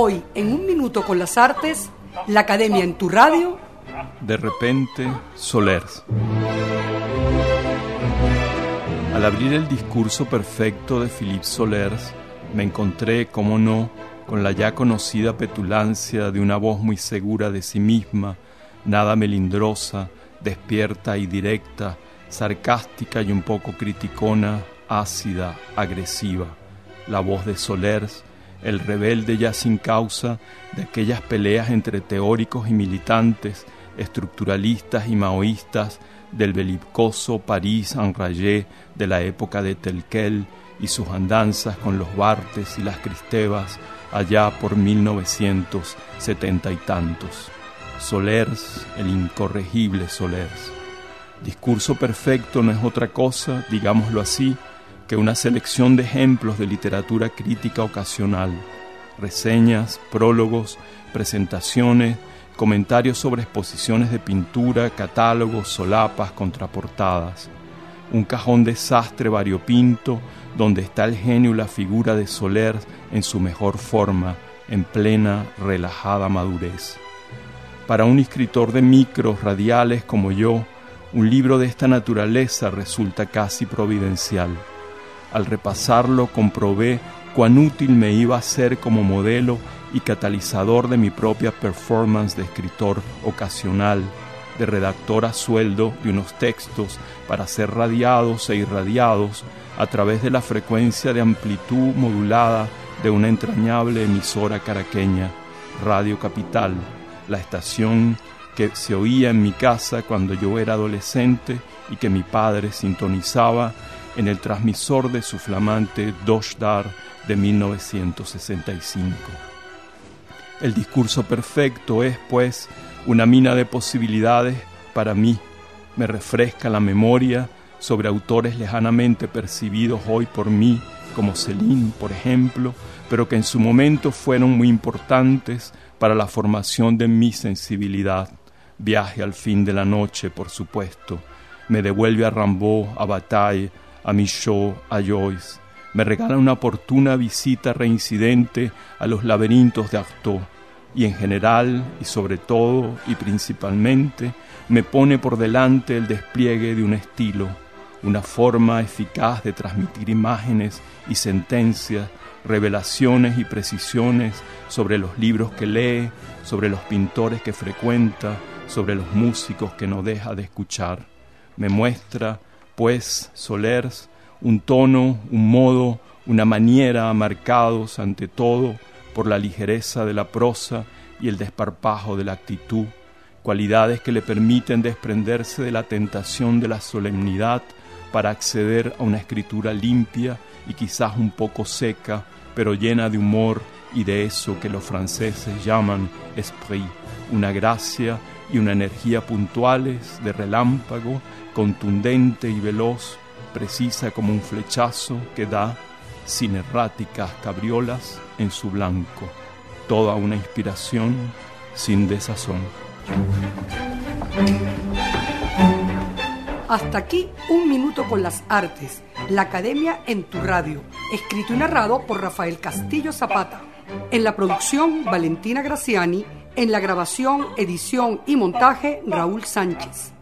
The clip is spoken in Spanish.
Hoy, en un minuto con las artes, la Academia en tu radio. De repente, Solers. Al abrir el discurso perfecto de Philippe Solers, me encontré, como no, con la ya conocida petulancia de una voz muy segura de sí misma, nada melindrosa, despierta y directa, sarcástica y un poco criticona, ácida, agresiva. La voz de Solers, el rebelde ya sin causa de aquellas peleas entre teóricos y militantes, estructuralistas y maoístas del belicoso París enrayé de la época de Telquel y sus andanzas con los Bartes y las Cristevas allá por 1970 y tantos. Solers, el incorregible Solers. Discurso perfecto no es otra cosa, digámoslo así, que una selección de ejemplos de literatura crítica ocasional, reseñas, prólogos, presentaciones, comentarios sobre exposiciones de pintura, catálogos, solapas, contraportadas. Un cajón desastre variopinto donde está el genio y la figura de Soler en su mejor forma, en plena, relajada madurez. Para un escritor de micros radiales como yo, un libro de esta naturaleza resulta casi providencial. Al repasarlo comprobé cuán útil me iba a ser como modelo y catalizador de mi propia performance de escritor ocasional, de redactor a sueldo de unos textos para ser radiados e irradiados a través de la frecuencia de amplitud modulada de una entrañable emisora caraqueña, Radio Capital, la estación que se oía en mi casa cuando yo era adolescente y que mi padre sintonizaba en el transmisor de su flamante Doshdar de 1965. El discurso perfecto es, pues, una mina de posibilidades para mí. Me refresca la memoria sobre autores lejanamente percibidos hoy por mí, como Celine, por ejemplo, pero que en su momento fueron muy importantes para la formación de mi sensibilidad. Viaje al fin de la noche, por supuesto. Me devuelve a Rimbaud, a Bataille, a Michaud, a Joyce me regala una oportuna visita reincidente a los laberintos de Artaud y en general y sobre todo y principalmente me pone por delante el despliegue de un estilo, una forma eficaz de transmitir imágenes y sentencias, revelaciones y precisiones sobre los libros que lee, sobre los pintores que frecuenta, sobre los músicos que no deja de escuchar. Me muestra, pues, Solers, un tono, un modo, una maniera marcados ante todo por la ligereza de la prosa y el desparpajo de la actitud, cualidades que le permiten desprenderse de la tentación de la solemnidad para acceder a una escritura limpia y quizás un poco seca, pero llena de humor y de eso que los franceses llaman esprit, una gracia y una energía puntuales de relámpago, contundente y veloz, precisa como un flechazo que da, sin erráticas cabriolas, en su blanco, toda una inspiración sin desazón. Hasta aquí un minuto con las artes, la Academia en tu radio, escrito y narrado por Rafael Castillo Zapata. En la producción, Valentina Graciani. En la grabación, edición y montaje, Raúl Sánchez.